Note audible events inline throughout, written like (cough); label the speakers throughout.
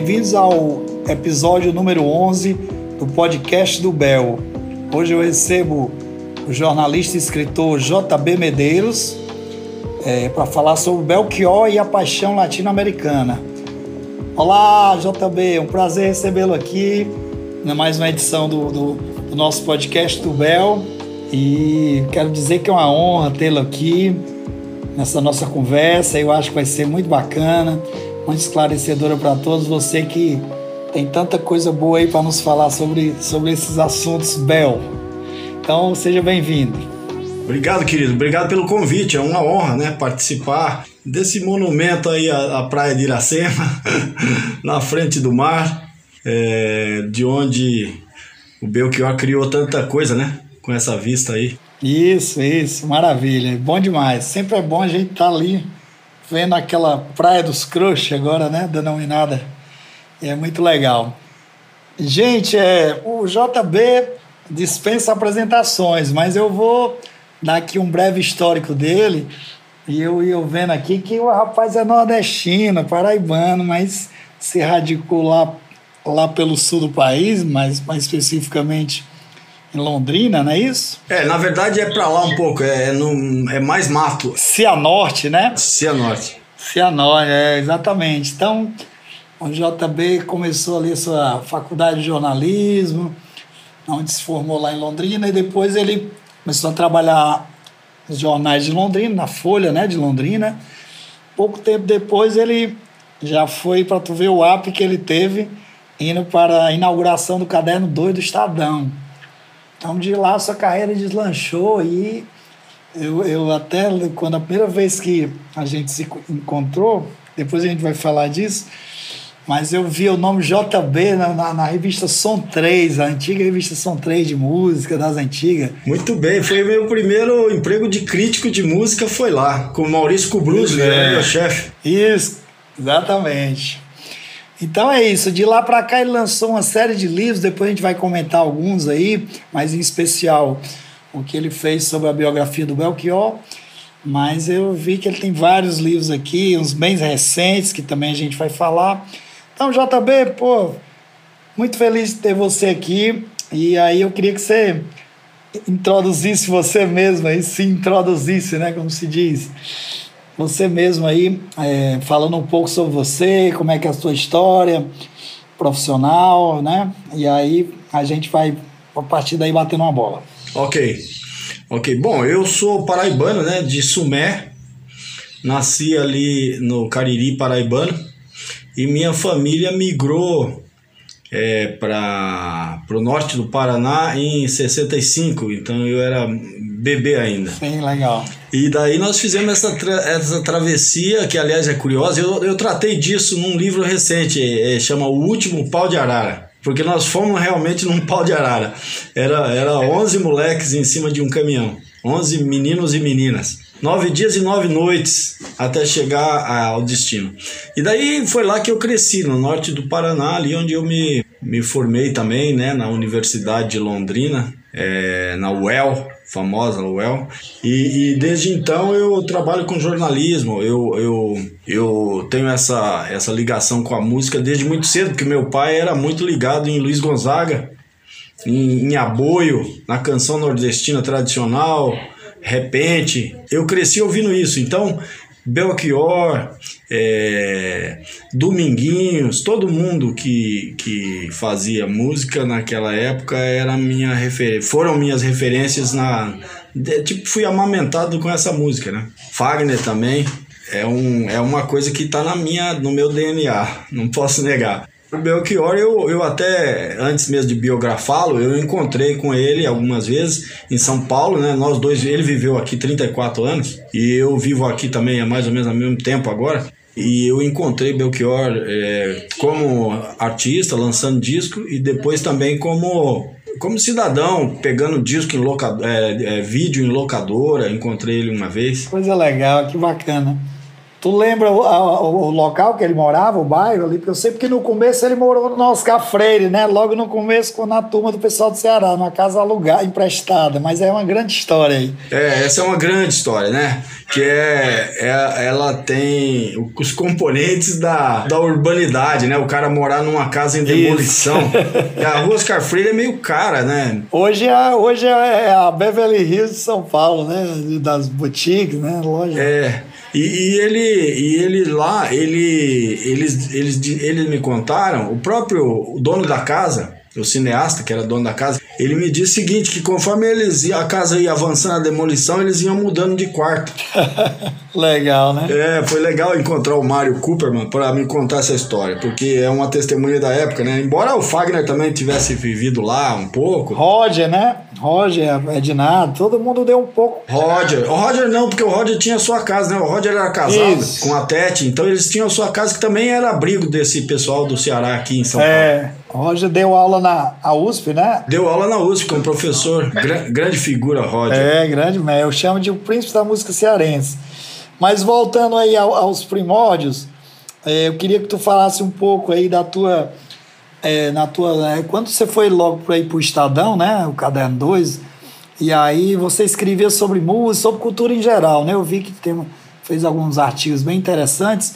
Speaker 1: bem-vindos ao episódio número 11 do podcast do Bel. Hoje eu recebo o jornalista e escritor JB Medeiros é, para falar sobre Belchior e a paixão latino-americana. Olá, JB, um prazer recebê-lo aqui na mais uma edição do, do, do nosso podcast do Bel. E quero dizer que é uma honra tê-lo aqui nessa nossa conversa. Eu acho que vai ser muito bacana, muito esclarecedora para todos. Você que tem tanta coisa boa aí para nos falar sobre, sobre esses assuntos, Bel. Então, seja bem-vindo.
Speaker 2: Obrigado, querido. Obrigado pelo convite. É uma honra, né, participar desse monumento aí à, à praia de Iracema, (laughs) na frente do mar, é, de onde o Belchior criou tanta coisa, né, com essa vista aí.
Speaker 1: Isso, isso, maravilha. Bom demais. Sempre é bom a gente estar tá ali vendo aquela praia dos crush agora, né, denominada. É muito legal. Gente, é, o JB dispensa apresentações, mas eu vou dar aqui um breve histórico dele. E eu ia vendo aqui que o rapaz é nordestino, paraibano, mas se radicou lá, lá pelo sul do país, mas mais especificamente em Londrina, não é isso?
Speaker 2: É, na verdade é para lá um pouco, é, é, no, é mais mato.
Speaker 1: Cianorte, né?
Speaker 2: Cianorte.
Speaker 1: Cianorte, é, exatamente. Então, o JB começou ali a sua faculdade de jornalismo, onde se formou lá em Londrina, e depois ele começou a trabalhar nos jornais de Londrina, na Folha né, de Londrina. Pouco tempo depois ele já foi para tu ver o app que ele teve indo para a inauguração do caderno 2 do Estadão. Então de lá sua carreira deslanchou e eu, eu até quando a primeira vez que a gente se encontrou, depois a gente vai falar disso, mas eu vi o nome JB na, na, na, revista Som 3, a antiga revista Som 3 de música, das antigas.
Speaker 2: Muito bem, foi meu primeiro emprego de crítico de música, foi lá, com o Maurício Cubruzzi, é. meu chefe.
Speaker 1: Isso, exatamente. Então é isso, de lá para cá ele lançou uma série de livros, depois a gente vai comentar alguns aí, mas em especial o que ele fez sobre a biografia do Belchior. Mas eu vi que ele tem vários livros aqui, uns bem recentes, que também a gente vai falar. Então, JB, pô, muito feliz de ter você aqui. E aí eu queria que você introduzisse você mesmo aí, se introduzisse, né, como se diz. Você mesmo aí, é, falando um pouco sobre você, como é que é a sua história profissional, né? E aí a gente vai, a partir daí, batendo uma bola.
Speaker 2: Ok. Ok. Bom, eu sou paraibano, né, de Sumé. Nasci ali no Cariri paraibano e minha família migrou é, para o norte do Paraná em 65, então eu era bebê ainda.
Speaker 1: Sim, legal.
Speaker 2: E daí nós fizemos essa, tra essa travessia, que aliás é curiosa, eu, eu tratei disso num livro recente, é, chama O Último Pau de Arara. Porque nós fomos realmente num pau de arara. Era, era 11 moleques em cima de um caminhão. 11 meninos e meninas. Nove dias e nove noites até chegar ao destino. E daí foi lá que eu cresci, no norte do Paraná, ali onde eu me, me formei também, né, na Universidade de Londrina, é, na UEL, famosa UEL. E, e, desde então eu trabalho com jornalismo, eu, eu, eu tenho essa, essa ligação com a música desde muito cedo, porque meu pai era muito ligado em Luiz Gonzaga, em, em aboio, na canção nordestina tradicional repente. Eu cresci ouvindo isso. Então, Belchior, é, Dominguinhos, todo mundo que, que fazia música naquela época era minha refer... foram minhas referências na. Tipo, fui amamentado com essa música, né? Fagner também. É, um, é uma coisa que está na minha, no meu DNA, (laughs) não posso negar. O Belchior, eu, eu até, antes mesmo de biografá-lo, eu encontrei com ele algumas vezes em São Paulo, né? Nós dois, ele viveu aqui 34 anos e eu vivo aqui também há mais ou menos ao mesmo tempo agora. E eu encontrei Belchior é, como artista, lançando disco, e depois também como, como cidadão, pegando disco em locador, é, é, vídeo em locadora. Encontrei ele uma vez.
Speaker 1: Coisa legal, que bacana. Tu lembra o, o, local que ele morava, o bairro ali? Porque eu sei porque no começo ele morou no Oscar Freire, né? Logo no começo, na turma do pessoal do Ceará, numa casa alugada, emprestada. Mas é uma grande história aí.
Speaker 2: É, essa é uma grande história, né? Que é, é ela tem os componentes da, da urbanidade, né? O cara morar numa casa em demolição. (laughs) a rua Oscar Freire é meio cara, né?
Speaker 1: Hoje é, hoje é a Beverly Hills de São Paulo, né? Das boutiques, né? Loja.
Speaker 2: É. E, e, ele, e ele lá, ele, eles, eles, eles me contaram, o próprio dono da casa, o cineasta que era dono da casa, ele me disse o seguinte, que conforme eles a casa ia avançando a demolição, eles iam mudando de quarto. (laughs)
Speaker 1: legal, né?
Speaker 2: É, foi legal encontrar o Mário Cooperman para me contar essa história, porque é uma testemunha da época, né? Embora o Fagner também tivesse vivido lá um pouco.
Speaker 1: Roger, né? Roger, Ednardo, todo mundo deu um pouco.
Speaker 2: Roger. O Roger não, porque o Roger tinha sua casa, né? O Roger era casado Isso. com a Tete, então eles tinham sua casa que também era abrigo desse pessoal do Ceará aqui em São é. Paulo.
Speaker 1: Roger deu aula na USP, né?
Speaker 2: Deu aula na USP como professor. grande figura, Roger.
Speaker 1: É, grande, mas eu chamo de o príncipe da música cearense. Mas voltando aí aos primórdios, é, eu queria que tu falasse um pouco aí da tua. É, na tua é, quando você foi logo para ir para o Estadão, né? O Caderno 2, e aí você escrevia sobre música, sobre cultura em geral, né? Eu vi que tem, fez alguns artigos bem interessantes.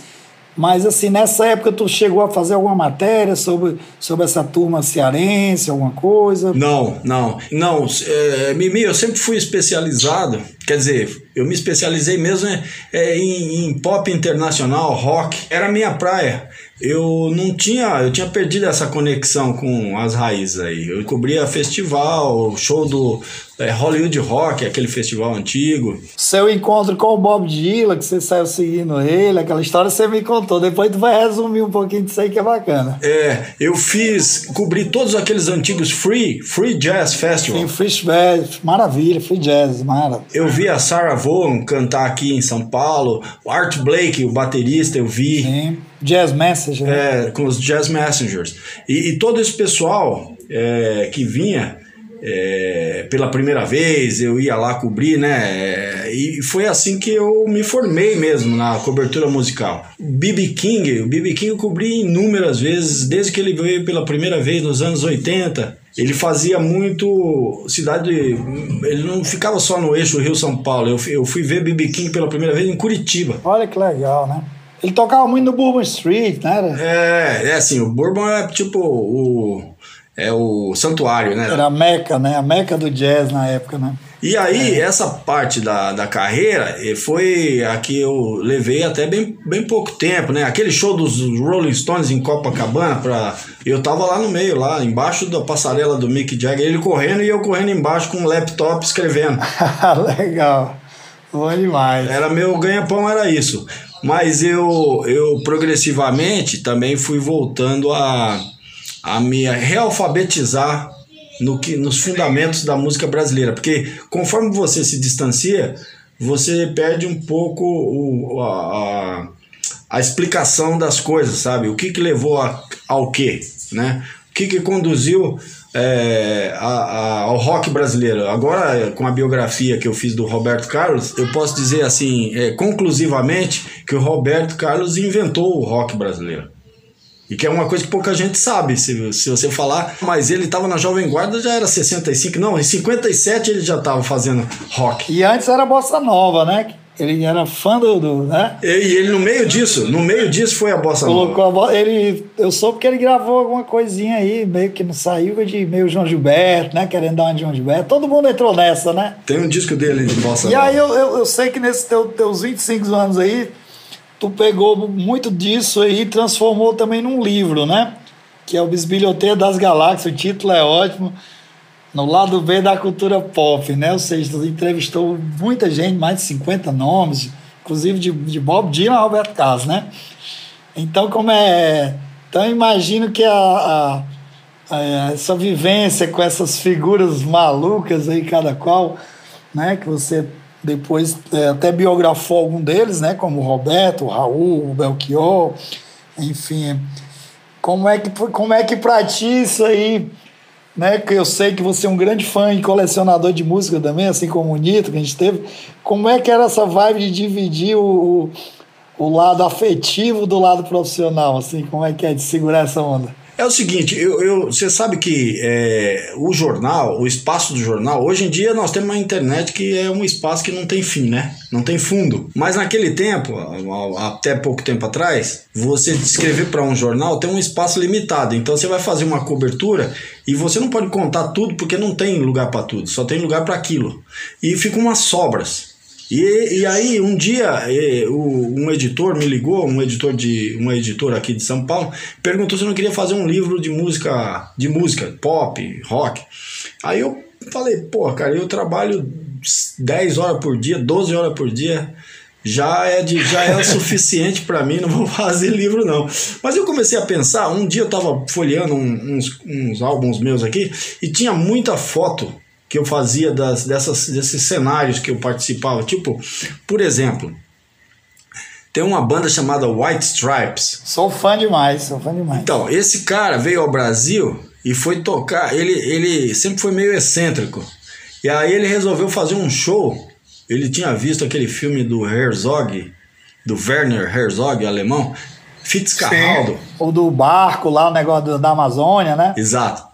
Speaker 1: Mas assim, nessa época tu chegou a fazer alguma matéria sobre, sobre essa turma cearense, alguma coisa?
Speaker 2: Não, não. Não, é, Mimi, eu sempre fui especializado, quer dizer, eu me especializei mesmo é, é, em, em pop internacional, rock. Era a minha praia eu não tinha, eu tinha perdido essa conexão com as raízes aí. Eu cobria festival, show do é, Hollywood Rock, aquele festival antigo.
Speaker 1: Seu encontro com o Bob Dylan, que você saiu seguindo ele, aquela história você me contou. Depois tu vai resumir um pouquinho disso aí que é bacana.
Speaker 2: É, eu fiz, cobri todos aqueles antigos Free, Free Jazz Festival.
Speaker 1: Sim, Free Jazz, maravilha, Free Jazz, maravilha.
Speaker 2: Eu vi a Sarah Vaughan cantar aqui em São Paulo, o Art Blake, o baterista, eu vi.
Speaker 1: Sim. Jazz Messenger.
Speaker 2: É, com os Jazz Messengers. E, e todo esse pessoal é, que vinha é, pela primeira vez, eu ia lá cobrir, né? É, e foi assim que eu me formei mesmo na cobertura musical. B.B. King, o B.B. King eu cobri inúmeras vezes, desde que ele veio pela primeira vez nos anos 80. Ele fazia muito cidade. Ele não ficava só no eixo Rio-São Paulo. Eu, eu fui ver B.B. King pela primeira vez em Curitiba.
Speaker 1: Olha que legal, né? Ele tocava muito no Bourbon Street, né?
Speaker 2: É, é assim, o Bourbon é tipo o. É o santuário, né?
Speaker 1: Era a meca, né? A meca do jazz na época, né?
Speaker 2: E aí, é. essa parte da, da carreira eh, foi a que eu levei até bem, bem pouco tempo, né? Aquele show dos Rolling Stones em Copacabana, pra, eu tava lá no meio, lá embaixo da passarela do Mick Jagger, ele correndo e eu correndo embaixo com um laptop escrevendo. (laughs)
Speaker 1: Legal. Bom demais.
Speaker 2: Era meu ganha-pão, era isso. Mas eu, eu progressivamente também fui voltando a, a me realfabetizar no que, nos fundamentos da música brasileira. Porque conforme você se distancia, você perde um pouco o, a, a, explicação das coisas, sabe? O que, que levou a, ao quê, né? O que, que conduziu é, a, a, ao rock brasileiro. Agora, com a biografia que eu fiz do Roberto Carlos, eu posso dizer assim, é, conclusivamente, que o Roberto Carlos inventou o rock brasileiro. E que é uma coisa que pouca gente sabe, se, se você falar. Mas ele estava na Jovem Guarda, já era 65, não, em 57 ele já estava fazendo rock.
Speaker 1: E antes era bossa nova, né? Ele era fã do, do né?
Speaker 2: E ele no meio disso, no meio disso foi a bossa
Speaker 1: Colocou nova. A ele, eu soube que ele gravou alguma coisinha aí, meio que não saiu de meio João Gilberto, né? Querendo dar uma de João Gilberto. Todo mundo entrou nessa, né?
Speaker 2: Tem um disco dele de bossa
Speaker 1: e nova. E aí eu, eu, eu, sei que nesses teu, teus 25 anos aí, tu pegou muito disso aí e transformou também num livro, né? Que é o Bisbilhoteiro das Galáxias. O título é ótimo no lado B da cultura pop, né? Ou seja, você entrevistou muita gente, mais de 50 nomes, inclusive de, de Bob Dylan a Roberto Carlos, né? Então, como é. Então, imagino que a, a, a, essa vivência com essas figuras malucas aí, cada qual, né? Que você depois é, até biografou algum deles, né? Como o Roberto, o Raul, o Belchior, enfim. Como é que, como é que pra ti isso aí né? Que eu sei que você é um grande fã e colecionador de música também, assim como o Nito, que a gente teve. Como é que era essa vibe de dividir o, o lado afetivo do lado profissional, assim, como é que é de segurar essa onda?
Speaker 2: É o seguinte, eu, eu, você sabe que é, o jornal, o espaço do jornal, hoje em dia nós temos uma internet que é um espaço que não tem fim, né? Não tem fundo. Mas naquele tempo, até pouco tempo atrás, você escrever para um jornal tem um espaço limitado. Então você vai fazer uma cobertura e você não pode contar tudo porque não tem lugar para tudo, só tem lugar para aquilo. E ficam umas sobras. E, e aí, um dia, um editor me ligou, um editor de uma editora aqui de São Paulo, perguntou se eu não queria fazer um livro de música, de música, pop, rock. Aí eu falei, pô, cara, eu trabalho 10 horas por dia, 12 horas por dia, já é, de, já é (laughs) suficiente para mim, não vou fazer livro não. Mas eu comecei a pensar, um dia eu tava folheando uns, uns álbuns meus aqui e tinha muita foto que eu fazia das, dessas, desses cenários que eu participava. Tipo, por exemplo, tem uma banda chamada White Stripes.
Speaker 1: Sou fã demais, sou fã demais.
Speaker 2: Então, esse cara veio ao Brasil e foi tocar. Ele, ele sempre foi meio excêntrico. E aí ele resolveu fazer um show. Ele tinha visto aquele filme do Herzog, do Werner Herzog, alemão, Fitzcarraldo.
Speaker 1: O do barco lá, o negócio da Amazônia, né?
Speaker 2: Exato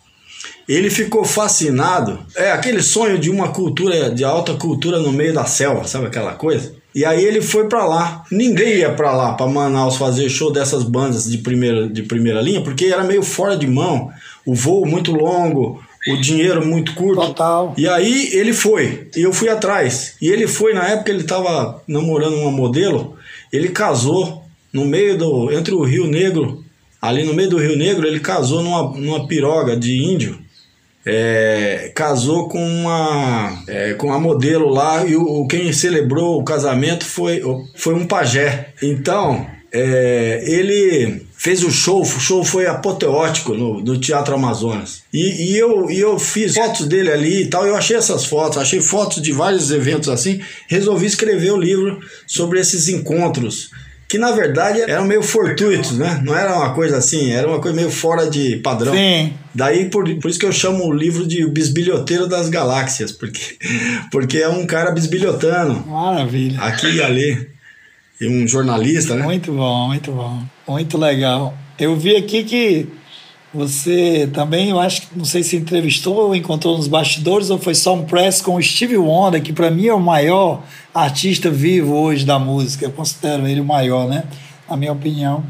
Speaker 2: ele ficou fascinado. É aquele sonho de uma cultura, de alta cultura no meio da selva, sabe aquela coisa? E aí ele foi para lá. Ninguém ia para lá, para Manaus fazer show dessas bandas de primeira, de primeira linha, porque era meio fora de mão. O voo muito longo, o dinheiro muito curto.
Speaker 1: Total.
Speaker 2: E aí ele foi, e eu fui atrás. E ele foi, na época ele estava namorando uma modelo, ele casou no meio do. entre o Rio Negro, ali no meio do Rio Negro, ele casou numa, numa piroga de índio é, casou com uma é, com a modelo lá e o, quem celebrou o casamento foi, foi um pajé. Então é, ele fez o show, o show foi apoteótico no, no Teatro Amazonas. E, e, eu, e eu fiz fotos dele ali e tal, eu achei essas fotos, achei fotos de vários eventos assim, resolvi escrever o livro sobre esses encontros que na verdade eram meio fortuitos, né? Não era uma coisa assim, era uma coisa meio fora de padrão.
Speaker 1: Sim.
Speaker 2: Daí por, por isso que eu chamo o livro de O Bisbilhoteiro das Galáxias, porque, (laughs) porque é um cara bisbilhotando.
Speaker 1: Maravilha.
Speaker 2: Aqui e ali. E um jornalista, né?
Speaker 1: Muito bom, muito bom. Muito legal. Eu vi aqui que você também, eu acho que não sei se entrevistou ou encontrou nos bastidores ou foi só um press com o Steve Wonder, que para mim é o maior artista vivo hoje da música. Eu considero ele o maior, né? Na minha opinião.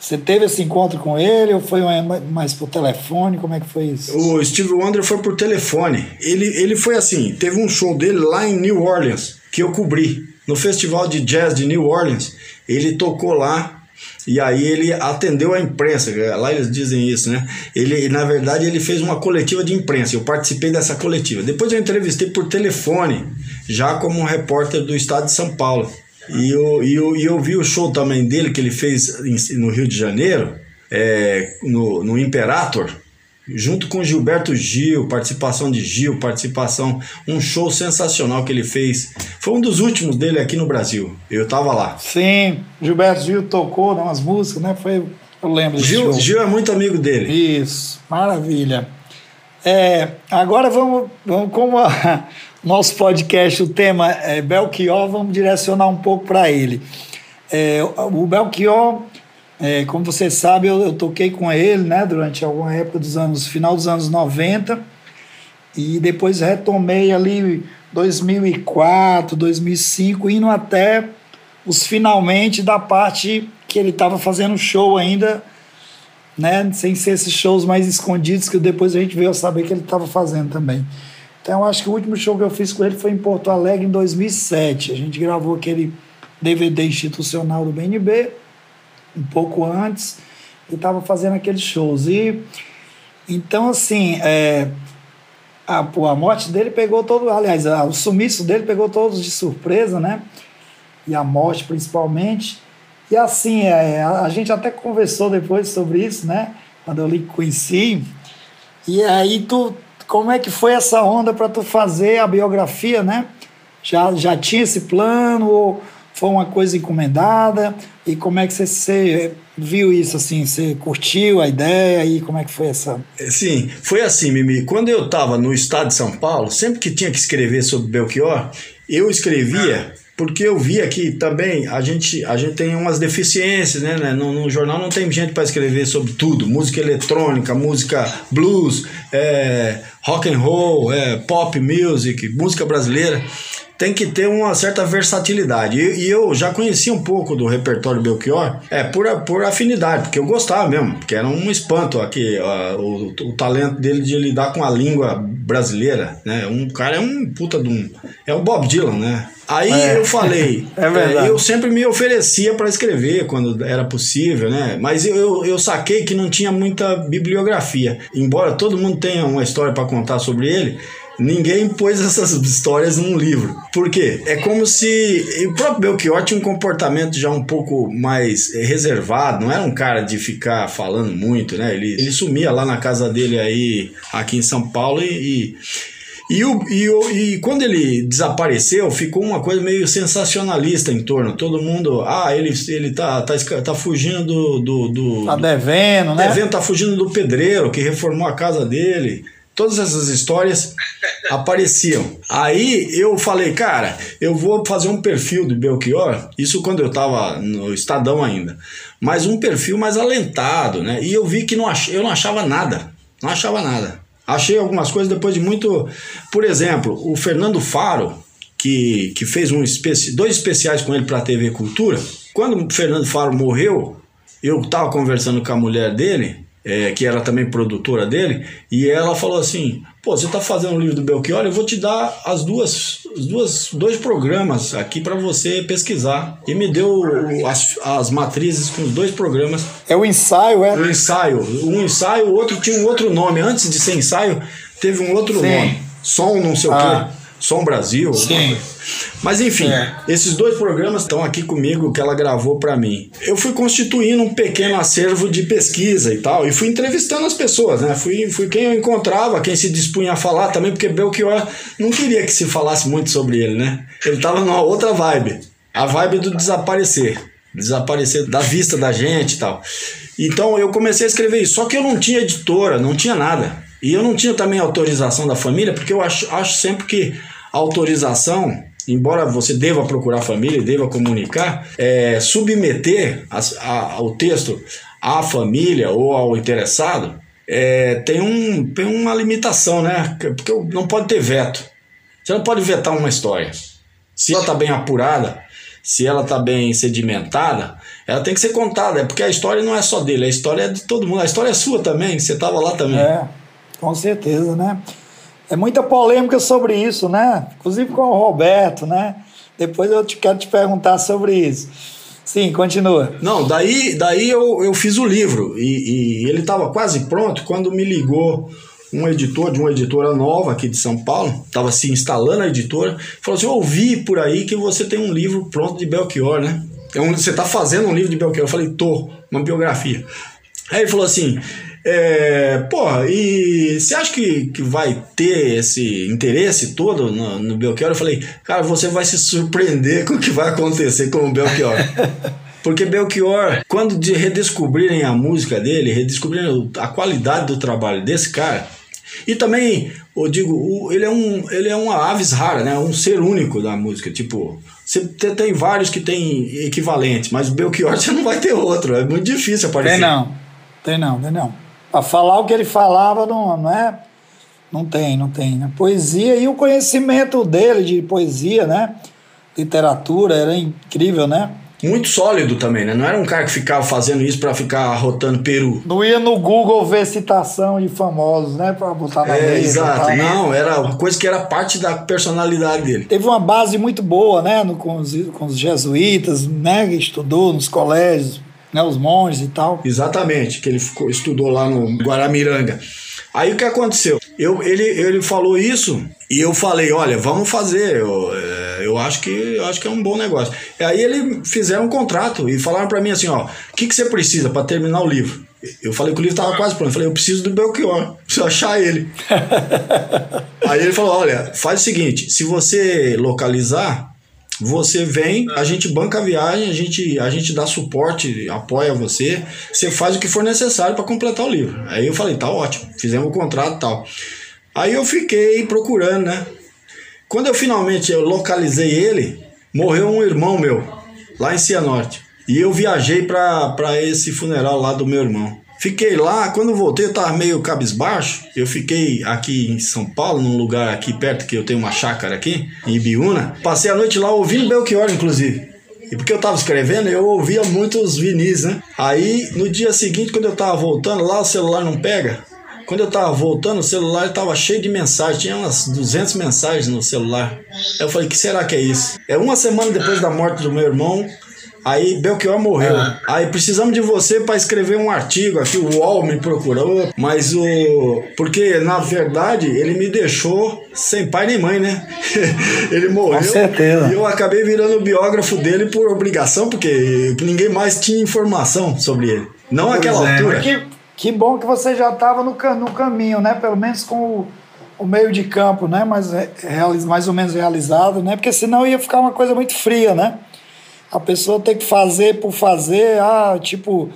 Speaker 1: Você teve esse encontro com ele ou foi mais por telefone? Como é que foi isso?
Speaker 2: O Steve Wonder foi por telefone. Ele, ele foi assim: teve um show dele lá em New Orleans que eu cobri. No Festival de Jazz de New Orleans, ele tocou lá e aí ele atendeu a imprensa, lá eles dizem isso, né? Ele, na verdade, ele fez uma coletiva de imprensa. Eu participei dessa coletiva. Depois eu entrevistei por telefone, já como repórter do estado de São Paulo. E eu, e eu, e eu vi o show também dele que ele fez no Rio de Janeiro, é, no, no Imperator junto com Gilberto Gil, participação de Gil, participação, um show sensacional que ele fez. Foi um dos últimos dele aqui no Brasil. Eu tava lá.
Speaker 1: Sim, Gilberto Gil tocou umas músicas, né? Foi, eu lembro
Speaker 2: Gil, show. Gil é muito amigo dele.
Speaker 1: Isso, maravilha. É, agora vamos, vamos como a, (laughs) nosso podcast, o tema é Belchior, vamos direcionar um pouco para ele. É, o Belchior é, como você sabe, eu, eu, toquei com ele né, durante alguma época dos anos, final dos anos 90, e depois retomei ali 2004, 2005, indo até os finalmente da parte que ele estava fazendo show ainda, né, sem ser esses shows mais escondidos que depois a gente veio saber que ele estava fazendo também. Então, eu acho que o último show que eu fiz com ele foi em Porto Alegre em 2007. A gente gravou aquele DVD institucional do BNB um pouco antes, e estava fazendo aqueles shows. E então, assim, é, a, a morte dele pegou todo. Aliás, a, o sumiço dele pegou todos de surpresa, né? E a morte, principalmente. E assim, é, a, a gente até conversou depois sobre isso, né? Quando eu lhe conheci. E aí, tu, como é que foi essa onda para tu fazer a biografia, né? Já, já tinha esse plano? Ou foi uma coisa encomendada? E como é que você, você viu isso assim? Você curtiu a ideia e como é que foi essa?
Speaker 2: Sim, foi assim, Mimi. Quando eu estava no estado de São Paulo, sempre que tinha que escrever sobre Belchior, eu escrevia porque eu vi aqui também, a gente, a gente tem umas deficiências, né? né? No, no jornal não tem gente para escrever sobre tudo, música eletrônica, música blues, é, rock and roll, é, pop music, música brasileira tem que ter uma certa versatilidade. E, e, eu já conhecia um pouco do repertório Belchior, é, por, por afinidade, porque eu gostava mesmo, porque era um espanto aqui, ó, o, o, talento dele de lidar com a língua brasileira, né? Um cara é um puta de um. É o Bob Dylan, né? Aí é. eu falei, (laughs) é verdade. É, eu sempre me oferecia para escrever quando era possível, né? Mas eu, eu saquei que não tinha muita bibliografia. Embora todo mundo tenha uma história para contar sobre ele, Ninguém pôs essas histórias num livro. Por quê? É como se o próprio Belchior tinha um comportamento já um pouco mais reservado, não era um cara de ficar falando muito, né? Ele, ele sumia lá na casa dele aí, aqui em São Paulo e, e o, e, o, e quando ele desapareceu, ficou uma coisa meio sensacionalista em torno. Todo mundo, ah, ele, ele tá, tá, tá fugindo do, do, do.
Speaker 1: Tá devendo, né?
Speaker 2: Devendo, tá fugindo do pedreiro que reformou a casa dele. Todas essas histórias apareciam. Aí eu falei, cara, eu vou fazer um perfil do Belchior, isso quando eu tava no Estadão ainda, mas um perfil mais alentado, né? E eu vi que não ach... eu não achava nada, não achava nada. Achei algumas coisas depois de muito. Por exemplo, o Fernando Faro, que, que fez um especi... dois especiais com ele para a TV Cultura, quando o Fernando Faro morreu, eu tava conversando com a mulher dele é, que era também produtora dele, e ela falou assim: pô, você está fazendo um livro do Belchior, eu vou te dar as duas, as duas dois programas aqui para você pesquisar. E me deu as, as matrizes com os dois programas.
Speaker 1: É o ensaio, é?
Speaker 2: O ensaio. Um ensaio, o outro tinha um outro nome. Antes de ser ensaio, teve um outro Sim. nome. Som não sei ah. o quê. Som Brasil.
Speaker 1: Sim.
Speaker 2: Mas enfim, é. esses dois programas estão aqui comigo que ela gravou para mim. Eu fui constituindo um pequeno acervo de pesquisa e tal, e fui entrevistando as pessoas, né? Fui, fui quem eu encontrava, quem se dispunha a falar também, porque Belchior não queria que se falasse muito sobre ele, né? Ele tava numa outra vibe, a vibe do desaparecer, desaparecer da vista da gente e tal. Então eu comecei a escrever isso, só que eu não tinha editora, não tinha nada. E eu não tinha também autorização da família, porque eu acho, acho sempre que autorização, embora você deva procurar a família e deva comunicar, é, submeter a, a, o texto à família ou ao interessado é, tem, um, tem uma limitação, né? Porque não pode ter veto. Você não pode vetar uma história. Se ela está bem apurada, se ela está bem sedimentada, ela tem que ser contada. É porque a história não é só dele, a história é de todo mundo. A história é sua também, você estava lá também.
Speaker 1: É, com certeza, né? É muita polêmica sobre isso, né? Inclusive com o Roberto, né? Depois eu te, quero te perguntar sobre isso. Sim, continua.
Speaker 2: Não, daí, daí eu, eu fiz o livro e, e ele estava quase pronto quando me ligou um editor de uma editora nova aqui de São Paulo, estava se instalando a editora, falou assim: Eu ouvi por aí que você tem um livro pronto de Belchior, né? É um, você está fazendo um livro de Belchior. Eu falei: Tô, uma biografia. Aí ele falou assim: é, porra, e você acha que, que vai ter esse interesse todo no, no Belchior? Eu falei, cara, você vai se surpreender com o que vai acontecer com o Belchior. (laughs) Porque Belchior, quando de redescobrirem a música dele, redescobrirem a qualidade do trabalho desse cara, e também, eu digo, ele é, um, ele é uma aves rara, né? Um ser único da música. Tipo, você tem vários que tem equivalentes, mas o Belchior (laughs) você não vai ter outro. É muito difícil aparecer.
Speaker 1: Tem não. Tem não, tem não. Para falar o que ele falava, não, não é? Não tem, não tem. Né? Poesia e o conhecimento dele de poesia, né? Literatura, era incrível, né?
Speaker 2: Muito sólido também, né? Não era um cara que ficava fazendo isso para ficar rotando peru.
Speaker 1: Não ia no Google ver citação de famosos, né? Para botar na
Speaker 2: é, mesa. Exato, não, era uma coisa que era parte da personalidade dele.
Speaker 1: Teve uma base muito boa, né? No, com, os, com os jesuítas, né? Que estudou nos colégios, né, os monges e tal.
Speaker 2: Exatamente, que ele ficou, estudou lá no Guaramiranga. Aí o que aconteceu? Eu, ele, ele falou isso e eu falei, olha, vamos fazer, eu, é, eu acho que eu acho que é um bom negócio. E aí ele fizeram um contrato e falaram para mim assim, ó, o que, que você precisa para terminar o livro? Eu falei que o livro estava quase pronto. Eu falei, eu preciso do Belchior, preciso achar ele. (laughs) aí ele falou, olha, faz o seguinte, se você localizar, você vem, a gente banca a viagem, a gente, a gente dá suporte, apoia você, você faz o que for necessário para completar o livro. Aí eu falei, tá ótimo, fizemos o contrato e tal. Aí eu fiquei procurando, né? Quando eu finalmente eu localizei ele, morreu um irmão meu, lá em Cianorte. E eu viajei para esse funeral lá do meu irmão. Fiquei lá, quando voltei eu tava meio cabisbaixo. Eu fiquei aqui em São Paulo, num lugar aqui perto que eu tenho uma chácara aqui, em Ibiúna. Passei a noite lá ouvindo Belchior, inclusive. E porque eu tava escrevendo, eu ouvia muitos vinis, né? Aí, no dia seguinte, quando eu tava voltando, lá o celular não pega. Quando eu tava voltando, o celular tava cheio de mensagens, tinha umas 200 mensagens no celular. Eu falei, que será que é isso? É uma semana depois da morte do meu irmão, Aí Belchior morreu. Ah. Aí precisamos de você para escrever um artigo aqui. O UOL me procurou, mas o. Porque, na verdade, ele me deixou sem pai nem mãe, né? (laughs) ele morreu. Com
Speaker 1: certeza.
Speaker 2: E eu acabei virando biógrafo dele por obrigação, porque ninguém mais tinha informação sobre ele. Não pois aquela é. altura.
Speaker 1: Que, que bom que você já estava no, no caminho, né? Pelo menos com o, o meio de campo, né? Mais, mais ou menos realizado, né? Porque senão ia ficar uma coisa muito fria, né? A pessoa tem que fazer por fazer, ah, tipo,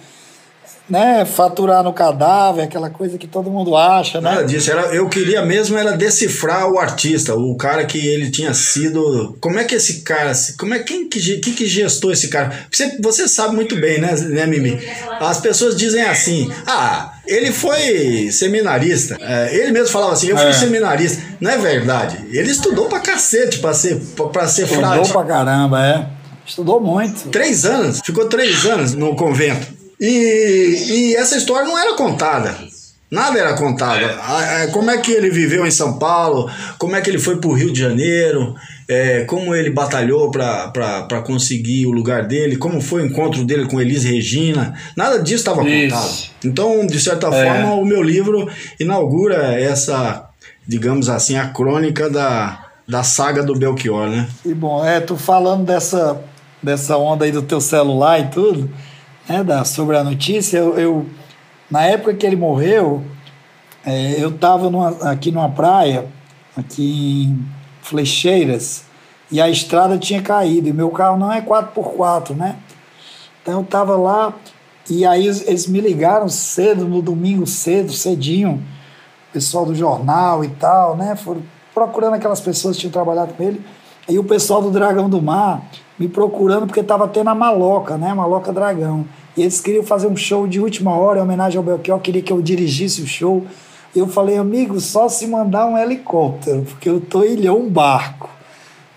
Speaker 1: né, faturar no cadáver, aquela coisa que todo mundo acha,
Speaker 2: né?
Speaker 1: Nada
Speaker 2: disso, era, eu queria mesmo era decifrar o artista, o cara que ele tinha sido, como é que esse cara, como é quem que, quem que gestou esse cara? Você, você sabe muito bem, né, né, Mimi? As pessoas dizem assim: "Ah, ele foi seminarista. É, ele mesmo falava assim: eu fui é. seminarista. Não é verdade. Ele estudou pra cacete pra ser, pra ser frade.
Speaker 1: Estudou pra caramba, é. Estudou muito.
Speaker 2: Três anos. Ficou três anos no convento. E, e essa história não era contada. Nada era contado. É. Como é que ele viveu em São Paulo, como é que ele foi para o Rio de Janeiro, é, como ele batalhou para conseguir o lugar dele, como foi o encontro dele com Elis Regina. Nada disso estava contado. Então, de certa é. forma, o meu livro inaugura essa, digamos assim, a crônica da, da saga do Belchior, né?
Speaker 1: E bom, é, tu falando dessa dessa onda aí do teu celular e tudo, né, da, sobre a notícia, eu, eu na época que ele morreu, é, eu estava aqui numa praia, aqui em Flecheiras, e a estrada tinha caído, e meu carro não é 4x4, né? Então eu estava lá, e aí eles me ligaram cedo, no domingo cedo, cedinho, pessoal do jornal e tal, né? Foram procurando aquelas pessoas que tinham trabalhado com ele. Aí o pessoal do Dragão do Mar me procurando porque estava tendo a Maloca, né? Maloca Dragão. E eles queriam fazer um show de última hora em homenagem ao Belchior, queria que eu dirigisse o show. Eu falei, amigo, só se mandar um helicóptero, porque eu tô ilhou um barco.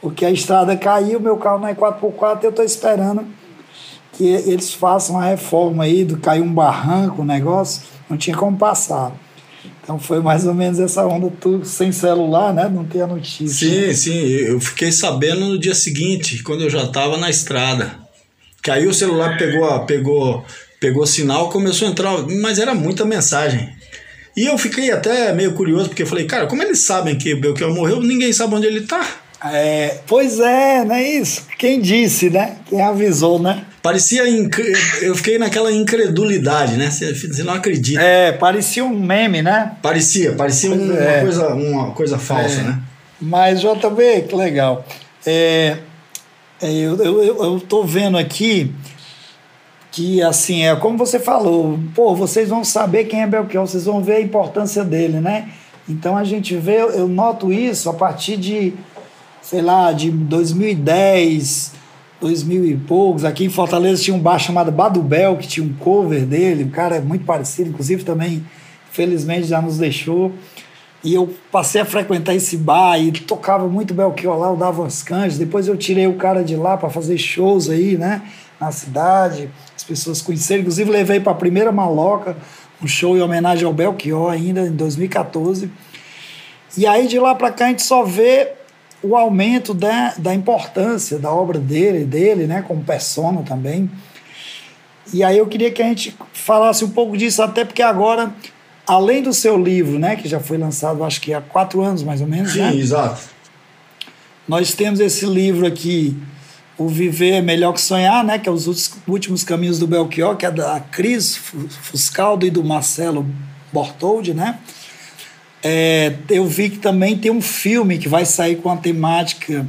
Speaker 1: Porque a estrada caiu, meu carro não é 4x4, eu tô esperando que eles façam a reforma aí, do caiu um barranco, o negócio, não tinha como passar. Então foi mais ou menos essa onda, tu sem celular, né? Não ter a notícia.
Speaker 2: Sim, sim. Eu fiquei sabendo no dia seguinte, quando eu já estava na estrada. Que aí o celular pegou, pegou, pegou sinal, começou a entrar, mas era muita mensagem. E eu fiquei até meio curioso, porque eu falei, cara, como eles sabem que o Belchior morreu, ninguém sabe onde ele está.
Speaker 1: É, pois é, não é isso? Quem disse, né? Quem avisou, né?
Speaker 2: Parecia. Eu fiquei naquela incredulidade, né? Você não acredita.
Speaker 1: É, parecia um meme, né?
Speaker 2: Parecia, parecia uma, é. coisa, uma coisa falsa, é. né?
Speaker 1: Mas, JB, que legal. É, é, eu, eu, eu tô vendo aqui que, assim, é como você falou, pô, vocês vão saber quem é Belchior, vocês vão ver a importância dele, né? Então a gente vê, eu noto isso a partir de, sei lá, de 2010 dois mil e poucos. Aqui em Fortaleza tinha um bar chamado Badubel, que tinha um cover dele, um cara muito parecido, inclusive também, felizmente, já nos deixou. E eu passei a frequentar esse bar e tocava muito Belchior lá, eu dava uns canjos. Depois eu tirei o cara de lá para fazer shows aí, né, na cidade. As pessoas conheceram, inclusive levei para a primeira maloca, um show em homenagem ao Belchior ainda em 2014. E aí de lá para cá a gente só vê o aumento da, da importância da obra dele, dele, né, como persona também. E aí eu queria que a gente falasse um pouco disso, até porque agora, além do seu livro, né, que já foi lançado acho que há quatro anos mais ou menos.
Speaker 2: Sim,
Speaker 1: né?
Speaker 2: exato.
Speaker 1: Nós temos esse livro aqui, O Viver é Melhor que Sonhar, né, que é os últimos caminhos do Belchior, que é da Cris Fuscaldo e do Marcelo Bortoldi, né? É, eu vi que também tem um filme que vai sair com a temática,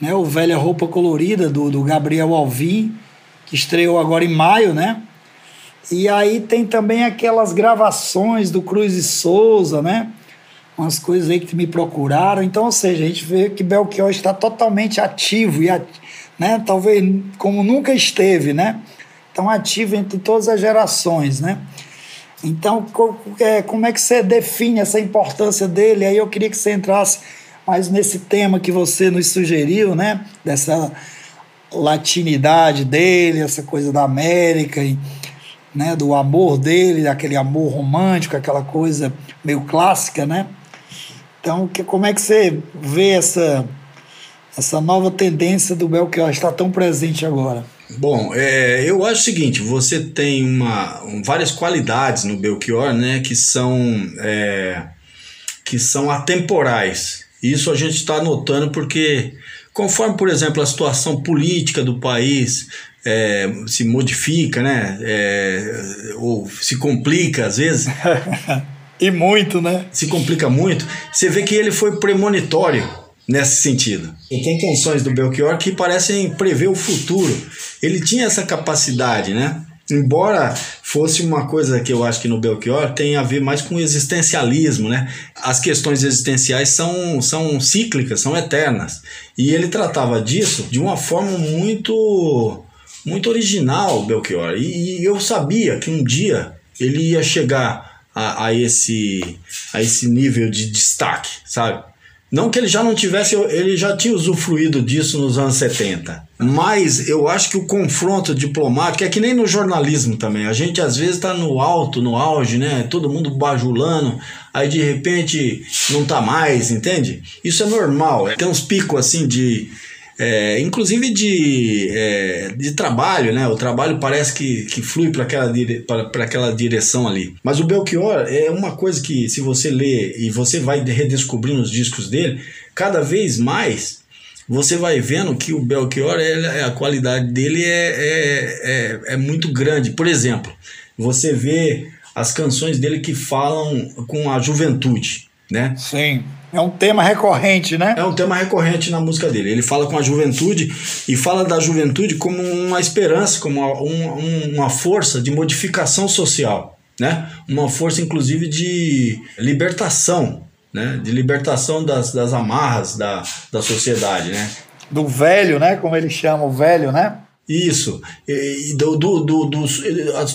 Speaker 1: né, o Velha Roupa Colorida, do, do Gabriel Alvim, que estreou agora em maio, né? E aí tem também aquelas gravações do Cruz e Souza, né? umas coisas aí que me procuraram. Então, ou seja, a gente vê que Belchior está totalmente ativo e né, talvez como nunca esteve, né? Tão ativo entre todas as gerações, né? Então, é, como é que você define essa importância dele? Aí eu queria que você entrasse mais nesse tema que você nos sugeriu, né? Dessa latinidade dele, essa coisa da América, e, né? Do amor dele, aquele amor romântico, aquela coisa meio clássica, né? Então, como é que você vê essa, essa nova tendência do Belchior estar tão presente agora?
Speaker 2: Bom, é, eu acho o seguinte: você tem uma, um, várias qualidades no Belchior, né, que são é, que são atemporais. Isso a gente está notando porque, conforme, por exemplo, a situação política do país é, se modifica, né, é, ou se complica às vezes. (laughs)
Speaker 1: E muito, né?
Speaker 2: Se complica muito. Você vê que ele foi premonitório nesse sentido. E tem canções do Belchior que parecem prever o futuro. Ele tinha essa capacidade, né? Embora fosse uma coisa que eu acho que no Belchior tem a ver mais com existencialismo, né? As questões existenciais são, são cíclicas, são eternas. E ele tratava disso de uma forma muito muito original, Belchior. E, e eu sabia que um dia ele ia chegar a, a, esse, a esse nível de destaque, sabe? Não que ele já não tivesse, ele já tinha usufruído disso nos anos 70. Mas eu acho que o confronto diplomático é que nem no jornalismo também. A gente às vezes está no alto, no auge, né? Todo mundo bajulando, aí de repente não tá mais, entende? Isso é normal. Tem uns picos assim de é, inclusive de, é, de trabalho, né? O trabalho parece que, que flui para aquela, dire, aquela direção ali. Mas o Belchior é uma coisa que, se você lê e você vai redescobrindo os discos dele, cada vez mais você vai vendo que o Belchior, é, a qualidade dele é, é, é, é muito grande. Por exemplo, você vê as canções dele que falam com a juventude, né?
Speaker 1: Sim. É um tema recorrente, né?
Speaker 2: É um tema recorrente na música dele. Ele fala com a juventude e fala da juventude como uma esperança, como uma, uma força de modificação social, né? Uma força, inclusive, de libertação, né? De libertação das, das amarras da, da sociedade, né?
Speaker 1: Do velho, né? Como ele chama, o velho, né?
Speaker 2: Isso, e do, do, do, do,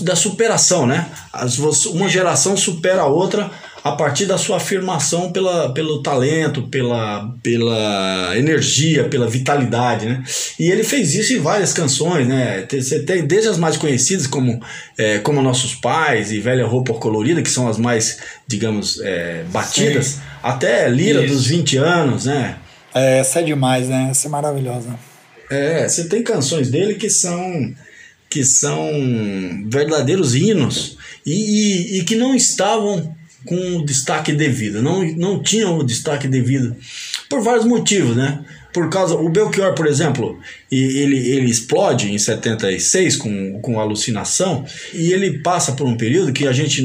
Speaker 2: da superação, né? As, uma geração supera a outra a partir da sua afirmação pela, pelo talento, pela, pela energia, pela vitalidade, né? E ele fez isso em várias canções, né? Você tem desde as mais conhecidas, como, é, como Nossos Pais e Velha Roupa Colorida, que são as mais, digamos, é, batidas, Sim. até Lira isso. dos 20 anos, né?
Speaker 1: É, essa é demais, né? Essa é maravilhosa.
Speaker 2: É, você tem canções dele que são que são verdadeiros hinos e, e, e que não estavam com o destaque devido, não, não tinham o destaque devido por vários motivos, né? Por causa, o Belchior, por exemplo, ele, ele explode em 76 com, com alucinação e ele passa por um período que a gente,